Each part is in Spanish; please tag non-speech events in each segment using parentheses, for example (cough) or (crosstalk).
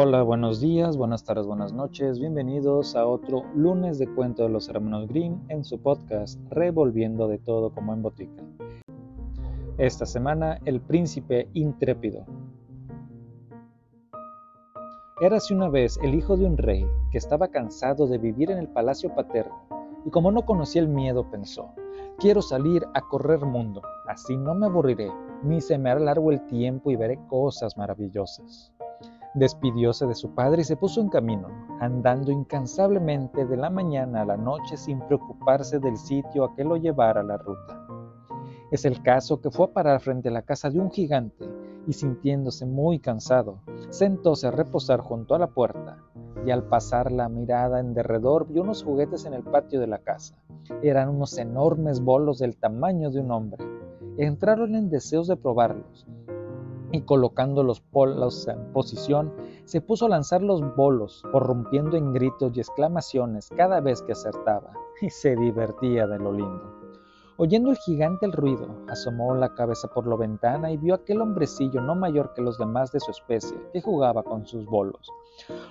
Hola, buenos días, buenas tardes, buenas noches. Bienvenidos a otro lunes de cuento de los hermanos Grimm en su podcast Revolviendo de todo como en botica. Esta semana, El príncipe intrépido. Érase una vez el hijo de un rey que estaba cansado de vivir en el palacio paterno y como no conocía el miedo pensó, quiero salir a correr mundo, así no me aburriré, ni se me hará largo el tiempo y veré cosas maravillosas. Despidióse de su padre y se puso en camino, andando incansablemente de la mañana a la noche sin preocuparse del sitio a que lo llevara la ruta. Es el caso que fue a parar frente a la casa de un gigante y sintiéndose muy cansado, sentóse a reposar junto a la puerta y al pasar la mirada en derredor vio unos juguetes en el patio de la casa. Eran unos enormes bolos del tamaño de un hombre. Entraron en deseos de probarlos y colocando los polos en posición, se puso a lanzar los bolos, prorrumpiendo en gritos y exclamaciones cada vez que acertaba, (laughs) y se divertía de lo lindo. Oyendo el gigante el ruido, asomó la cabeza por la ventana y vio aquel hombrecillo no mayor que los demás de su especie, que jugaba con sus bolos.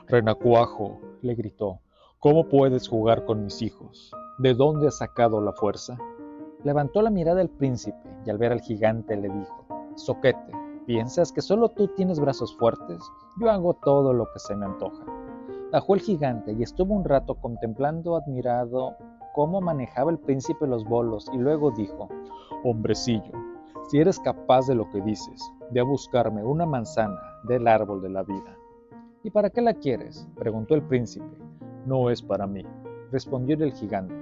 Renacuajo, le gritó, ¿cómo puedes jugar con mis hijos? ¿De dónde has sacado la fuerza? Levantó la mirada el príncipe y al ver al gigante le dijo, Soquete, ¿piensas que solo tú tienes brazos fuertes? Yo hago todo lo que se me antoja. Bajó el gigante y estuvo un rato contemplando admirado cómo manejaba el príncipe los bolos y luego dijo, Hombrecillo, si eres capaz de lo que dices, ve a buscarme una manzana del árbol de la vida. ¿Y para qué la quieres? preguntó el príncipe. No es para mí, respondió el gigante,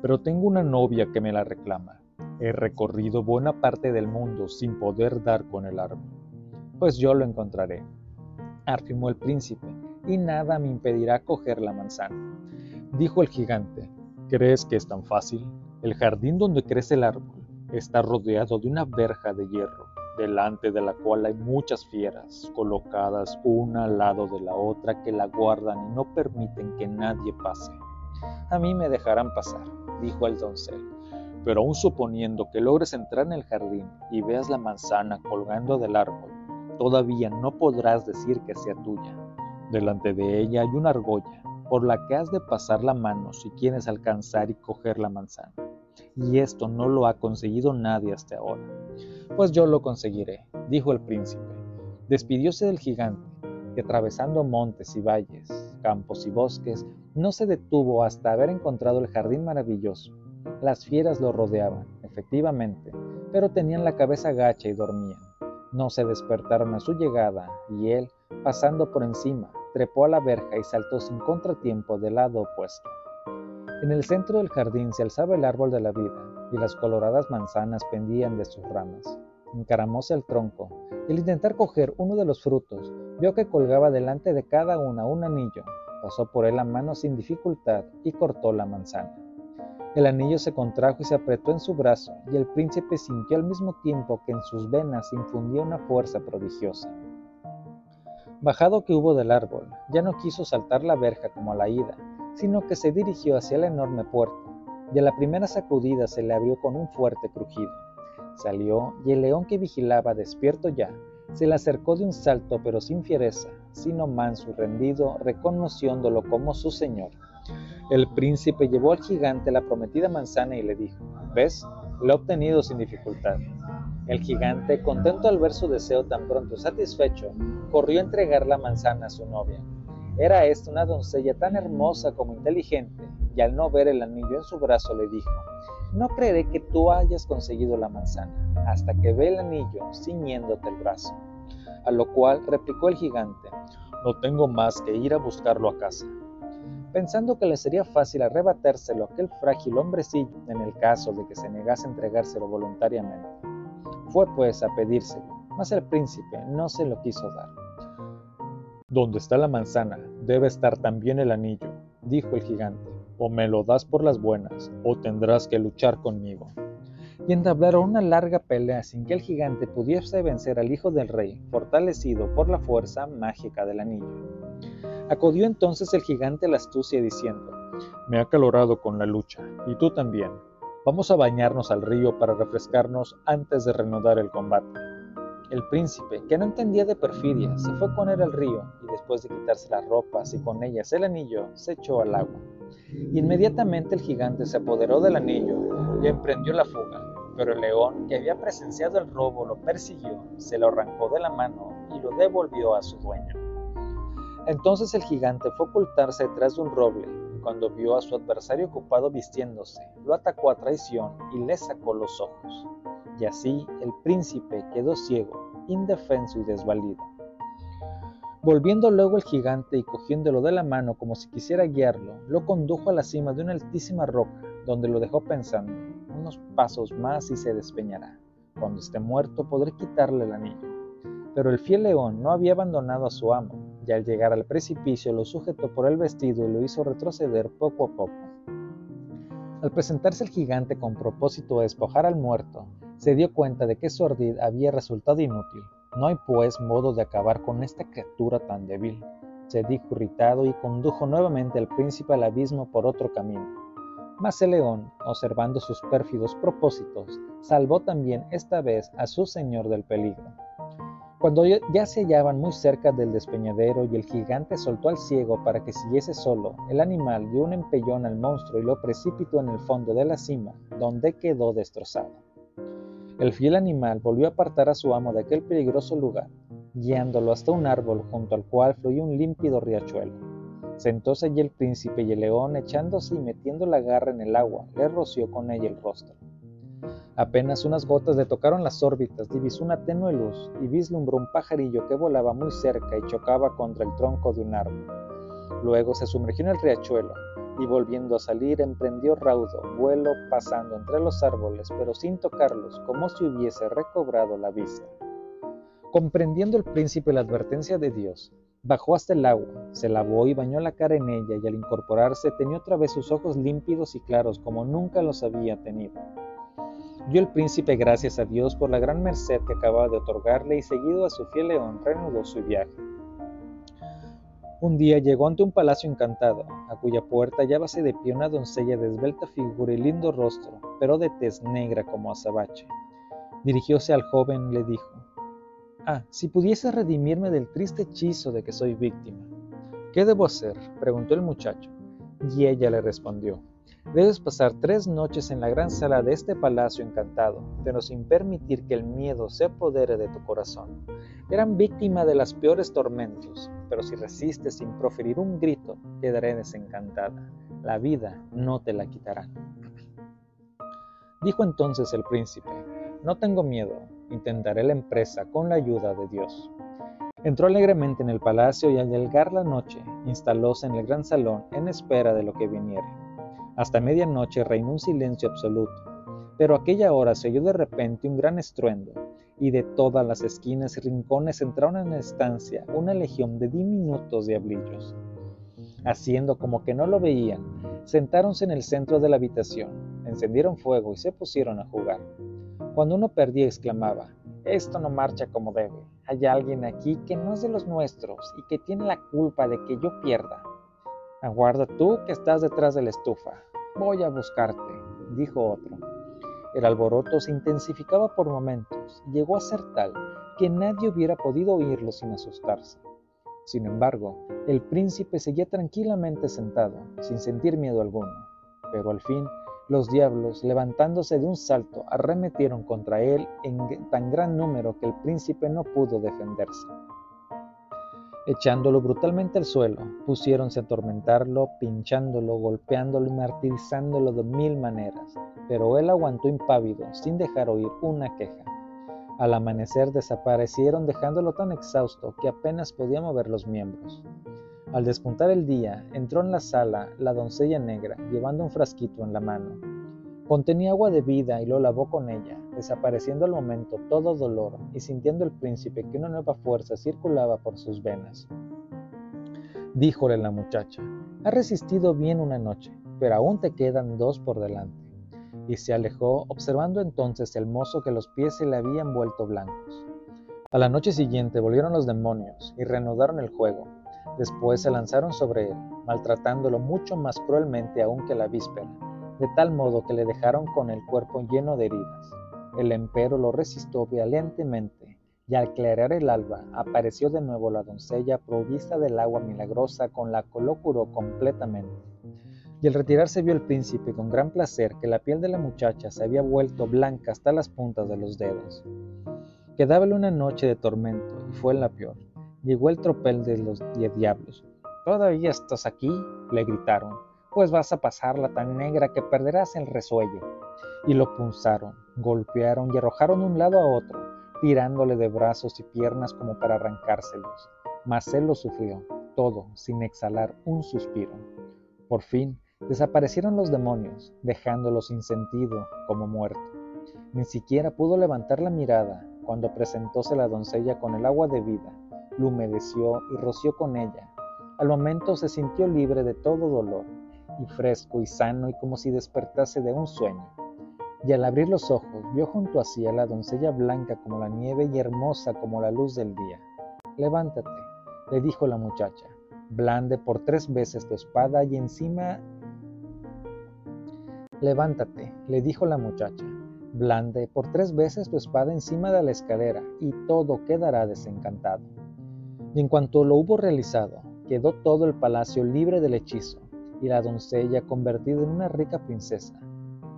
pero tengo una novia que me la reclama. He recorrido buena parte del mundo sin poder dar con el árbol. Pues yo lo encontraré, afirmó el príncipe, y nada me impedirá coger la manzana. Dijo el gigante, ¿Crees que es tan fácil? El jardín donde crece el árbol está rodeado de una verja de hierro, delante de la cual hay muchas fieras, colocadas una al lado de la otra que la guardan y no permiten que nadie pase. A mí me dejarán pasar, dijo el doncel, pero aun suponiendo que logres entrar en el jardín y veas la manzana colgando del árbol, todavía no podrás decir que sea tuya. Delante de ella hay una argolla por la que has de pasar la mano si quieres alcanzar y coger la manzana. Y esto no lo ha conseguido nadie hasta ahora. Pues yo lo conseguiré, dijo el príncipe. Despidióse del gigante, que atravesando montes y valles, campos y bosques, no se detuvo hasta haber encontrado el jardín maravilloso. Las fieras lo rodeaban, efectivamente, pero tenían la cabeza gacha y dormían. No se despertaron a su llegada, y él, pasando por encima, trepó a la verja y saltó sin contratiempo del lado opuesto. En el centro del jardín se alzaba el árbol de la vida y las coloradas manzanas pendían de sus ramas. Encaramóse al tronco y al intentar coger uno de los frutos, vio que colgaba delante de cada una un anillo. Pasó por él la mano sin dificultad y cortó la manzana. El anillo se contrajo y se apretó en su brazo, y el príncipe sintió al mismo tiempo que en sus venas infundía una fuerza prodigiosa. Bajado que hubo del árbol, ya no quiso saltar la verja como a la ida, sino que se dirigió hacia la enorme puerta, y a la primera sacudida se le abrió con un fuerte crujido. Salió, y el león que vigilaba, despierto ya, se le acercó de un salto, pero sin fiereza, sino manso y rendido, reconociéndolo como su señor. El príncipe llevó al gigante la prometida manzana y le dijo, ¿ves? Lo he obtenido sin dificultad. El gigante, contento al ver su deseo tan pronto satisfecho, corrió a entregar la manzana a su novia. Era esta una doncella tan hermosa como inteligente, y al no ver el anillo en su brazo le dijo, no creeré que tú hayas conseguido la manzana, hasta que ve el anillo ciñéndote el brazo. A lo cual replicó el gigante, no tengo más que ir a buscarlo a casa. Pensando que le sería fácil arrebatárselo a aquel frágil hombrecillo en el caso de que se negase a entregárselo voluntariamente. Fue pues a pedírselo, mas el príncipe no se lo quiso dar. Donde está la manzana, debe estar también el anillo, dijo el gigante. O me lo das por las buenas, o tendrás que luchar conmigo. Y entablaron una larga pelea sin que el gigante pudiese vencer al hijo del rey, fortalecido por la fuerza mágica del anillo. Acudió entonces el gigante a la astucia diciendo, Me ha calorado con la lucha, y tú también. Vamos a bañarnos al río para refrescarnos antes de reanudar el combate. El príncipe, que no entendía de perfidia, se fue con él al río y después de quitarse las ropas y con ellas el anillo, se echó al agua. Inmediatamente el gigante se apoderó del anillo y emprendió la fuga, pero el león, que había presenciado el robo, lo persiguió, se lo arrancó de la mano y lo devolvió a su dueño. Entonces el gigante fue a ocultarse detrás de un roble y cuando vio a su adversario ocupado vistiéndose, lo atacó a traición y le sacó los ojos y así el príncipe quedó ciego, indefenso y desvalido. Volviendo luego el gigante y cogiéndolo de la mano como si quisiera guiarlo, lo condujo a la cima de una altísima roca, donde lo dejó pensando, unos pasos más y se despeñará. Cuando esté muerto podré quitarle el anillo. Pero el fiel león no había abandonado a su amo, y al llegar al precipicio lo sujetó por el vestido y lo hizo retroceder poco a poco. Al presentarse el gigante con propósito de despojar al muerto, se dio cuenta de que su ardid había resultado inútil. No hay pues modo de acabar con esta criatura tan débil. Se dijo irritado y condujo nuevamente al príncipe al abismo por otro camino. Mas el león, observando sus pérfidos propósitos, salvó también esta vez a su señor del peligro. Cuando ya se hallaban muy cerca del despeñadero y el gigante soltó al ciego para que siguiese solo, el animal dio un empellón al monstruo y lo precipitó en el fondo de la cima, donde quedó destrozado. El fiel animal volvió a apartar a su amo de aquel peligroso lugar, guiándolo hasta un árbol junto al cual fluía un límpido riachuelo. Sentóse allí el príncipe y el león, echándose y metiendo la garra en el agua, le roció con ella el rostro. Apenas unas gotas le tocaron las órbitas, divisó una tenue luz y vislumbró un pajarillo que volaba muy cerca y chocaba contra el tronco de un árbol. Luego se sumergió en el riachuelo, y volviendo a salir emprendió raudo vuelo pasando entre los árboles, pero sin tocarlos, como si hubiese recobrado la vista. Comprendiendo el príncipe la advertencia de Dios, bajó hasta el agua, se lavó y bañó la cara en ella, y al incorporarse tenía otra vez sus ojos límpidos y claros como nunca los había tenido. Dio el príncipe gracias a Dios por la gran merced que acababa de otorgarle y seguido a su fiel león reanudó su viaje. Un día llegó ante un palacio encantado, a cuya puerta hallábase de pie una doncella de esbelta figura y lindo rostro, pero de tez negra como azabache. Dirigióse al joven y le dijo, Ah, si pudiese redimirme del triste hechizo de que soy víctima. ¿Qué debo hacer? preguntó el muchacho. Y ella le respondió, Debes pasar tres noches en la gran sala de este palacio encantado, pero sin permitir que el miedo se apodere de tu corazón. Eran víctima de las peores tormentos, pero si resistes sin proferir un grito, quedaré desencantada. La vida no te la quitará. Dijo entonces el príncipe, no tengo miedo, intentaré la empresa con la ayuda de Dios. Entró alegremente en el palacio y al llegar la noche, instalóse en el gran salón en espera de lo que viniere. Hasta medianoche reinó un silencio absoluto, pero aquella hora se oyó de repente un gran estruendo, y de todas las esquinas y rincones entraron en la estancia una legión de diminutos diablillos. Haciendo como que no lo veían, sentáronse en el centro de la habitación, encendieron fuego y se pusieron a jugar. Cuando uno perdía exclamaba, esto no marcha como debe, hay alguien aquí que no es de los nuestros y que tiene la culpa de que yo pierda. Aguarda tú que estás detrás de la estufa. Voy a buscarte, dijo otro. El alboroto se intensificaba por momentos y llegó a ser tal que nadie hubiera podido oírlo sin asustarse. Sin embargo, el príncipe seguía tranquilamente sentado, sin sentir miedo alguno, pero al fin los diablos, levantándose de un salto, arremetieron contra él en tan gran número que el príncipe no pudo defenderse. Echándolo brutalmente al suelo, pusiéronse a atormentarlo, pinchándolo, golpeándolo y martirizándolo de mil maneras, pero él aguantó impávido, sin dejar oír una queja. Al amanecer desaparecieron dejándolo tan exhausto que apenas podía mover los miembros. Al despuntar el día, entró en la sala la doncella negra, llevando un frasquito en la mano. Contenía agua de vida y lo lavó con ella, desapareciendo al momento todo dolor y sintiendo el príncipe que una nueva fuerza circulaba por sus venas. Díjole la muchacha, has resistido bien una noche, pero aún te quedan dos por delante. Y se alejó, observando entonces el mozo que los pies se le habían vuelto blancos. A la noche siguiente volvieron los demonios y reanudaron el juego. Después se lanzaron sobre él, maltratándolo mucho más cruelmente aún que la víspera de tal modo que le dejaron con el cuerpo lleno de heridas. El empero lo resistió valientemente y al clarear el alba apareció de nuevo la doncella provista del agua milagrosa con la que lo curó completamente. Y al retirarse vio el príncipe con gran placer que la piel de la muchacha se había vuelto blanca hasta las puntas de los dedos. Quedábale una noche de tormento y fue la peor. Llegó el tropel de los diez diablos. ¿Todavía estás aquí? le gritaron. Pues vas a pasarla tan negra que perderás el resuello. Y lo punzaron, golpearon y arrojaron de un lado a otro, tirándole de brazos y piernas como para arrancárselos. Mas él lo sufrió, todo, sin exhalar un suspiro. Por fin, desaparecieron los demonios, dejándolo sin sentido, como muerto. Ni siquiera pudo levantar la mirada cuando presentóse la doncella con el agua de vida, lo humedeció y roció con ella. Al momento se sintió libre de todo dolor, y fresco y sano y como si despertase de un sueño y al abrir los ojos vio junto a sí a la doncella blanca como la nieve y hermosa como la luz del día. Levántate, le dijo la muchacha, blande por tres veces tu espada y encima... Levántate, le dijo la muchacha, blande por tres veces tu espada encima de la escalera y todo quedará desencantado. Y en cuanto lo hubo realizado, quedó todo el palacio libre del hechizo y la doncella convertida en una rica princesa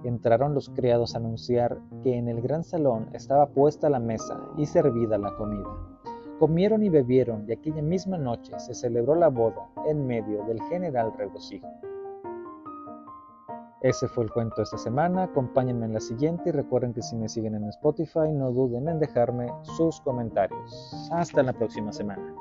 Entraron los criados a anunciar que en el gran salón estaba puesta la mesa y servida la comida. Comieron y bebieron y aquella misma noche se celebró la boda en medio del general regocijo. Ese fue el cuento de esta semana. Acompáñenme en la siguiente y recuerden que si me siguen en Spotify no duden en dejarme sus comentarios. Hasta la próxima semana.